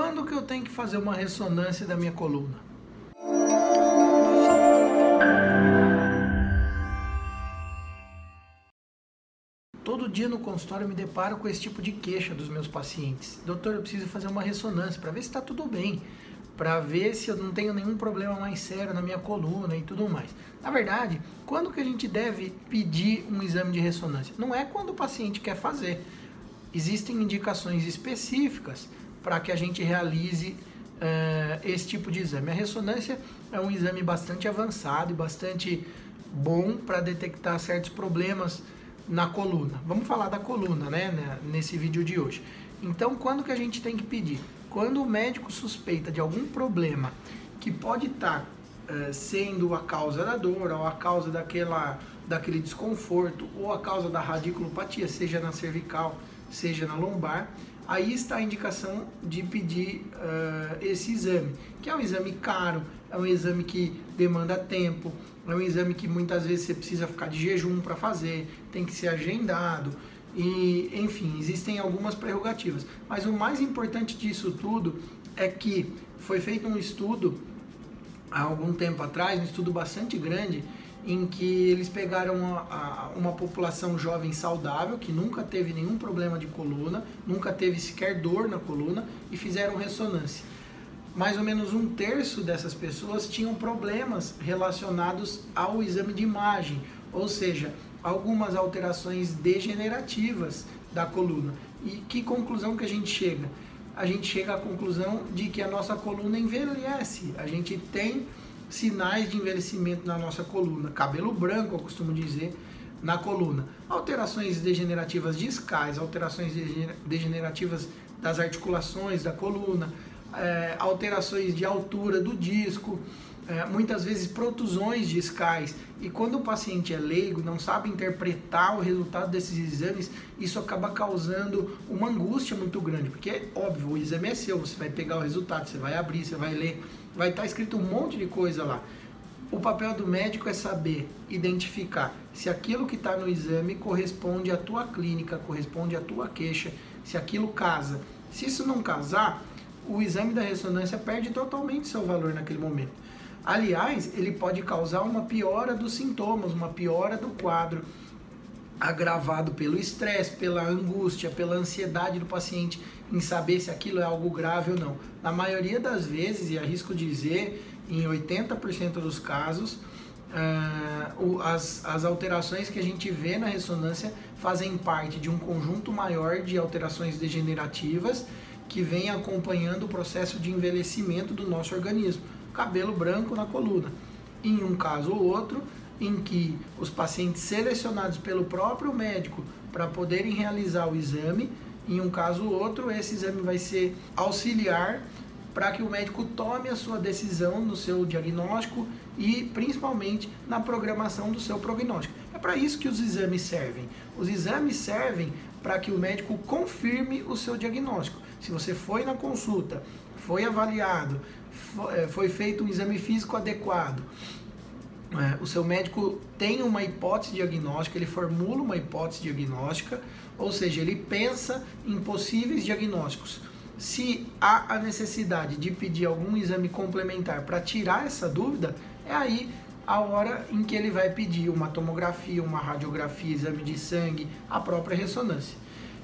Quando que eu tenho que fazer uma ressonância da minha coluna? Todo dia no consultório eu me deparo com esse tipo de queixa dos meus pacientes. Doutor, eu preciso fazer uma ressonância para ver se está tudo bem, para ver se eu não tenho nenhum problema mais sério na minha coluna e tudo mais. Na verdade, quando que a gente deve pedir um exame de ressonância? Não é quando o paciente quer fazer. Existem indicações específicas para que a gente realize uh, esse tipo de exame. A ressonância é um exame bastante avançado e bastante bom para detectar certos problemas na coluna. Vamos falar da coluna, né, né, nesse vídeo de hoje. Então, quando que a gente tem que pedir? Quando o médico suspeita de algum problema que pode estar tá, uh, sendo a causa da dor, ou a causa daquela, daquele desconforto, ou a causa da radiculopatia, seja na cervical, seja na lombar, aí está a indicação de pedir uh, esse exame, que é um exame caro, é um exame que demanda tempo, é um exame que muitas vezes você precisa ficar de jejum para fazer, tem que ser agendado. E, enfim, existem algumas prerrogativas. Mas o mais importante disso tudo é que foi feito um estudo há algum tempo atrás, um estudo bastante grande, em que eles pegaram uma, uma, população jovem saudável, que nunca teve nenhum problema de coluna, nunca teve sequer dor na coluna, e fizeram ressonância. Mais ou menos um terço dessas pessoas tinham problemas relacionados ao exame de imagem, ou seja, algumas alterações degenerativas da coluna. E que conclusão que a gente chega? A gente chega à conclusão de que a nossa coluna envelhece. A gente tem sinais de envelhecimento na nossa coluna. Cabelo branco, eu costumo dizer, na coluna. Alterações degenerativas discais, alterações degenerativas das articulações da coluna, é, alterações de altura do disco, é, muitas vezes protusões discais. E quando o paciente é leigo, não sabe interpretar o resultado desses exames, isso acaba causando uma angústia muito grande, porque óbvio, o exame é seu, você vai pegar o resultado, você vai abrir, você vai ler, vai estar escrito um monte de coisa lá. O papel do médico é saber identificar se aquilo que está no exame corresponde à tua clínica, corresponde à tua queixa, se aquilo casa. Se isso não casar, o exame da ressonância perde totalmente seu valor naquele momento. Aliás, ele pode causar uma piora dos sintomas, uma piora do quadro agravado pelo estresse, pela angústia, pela ansiedade do paciente em saber se aquilo é algo grave ou não. Na maioria das vezes, e arrisco dizer, em 80% dos casos, uh, as, as alterações que a gente vê na ressonância fazem parte de um conjunto maior de alterações degenerativas que vem acompanhando o processo de envelhecimento do nosso organismo. Cabelo branco na coluna. Em um caso ou outro, em que os pacientes selecionados pelo próprio médico para poderem realizar o exame, em um caso ou outro, esse exame vai ser auxiliar para que o médico tome a sua decisão no seu diagnóstico e principalmente na programação do seu prognóstico. É para isso que os exames servem. Os exames servem para que o médico confirme o seu diagnóstico. Se você foi na consulta, foi avaliado, eh, foi feito um exame físico adequado, é, o seu médico tem uma hipótese diagnóstica, ele formula uma hipótese diagnóstica, ou seja, ele pensa em possíveis diagnósticos. Se há a necessidade de pedir algum exame complementar para tirar essa dúvida, é aí a hora em que ele vai pedir uma tomografia, uma radiografia, exame de sangue, a própria ressonância.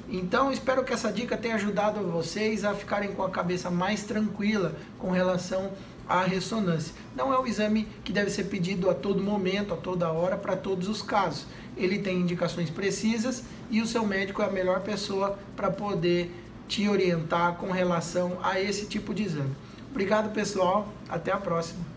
Então, espero que essa dica tenha ajudado vocês a ficarem com a cabeça mais tranquila com relação à ressonância. Não é um exame que deve ser pedido a todo momento, a toda hora, para todos os casos. Ele tem indicações precisas e o seu médico é a melhor pessoa para poder te orientar com relação a esse tipo de exame. Obrigado, pessoal. Até a próxima.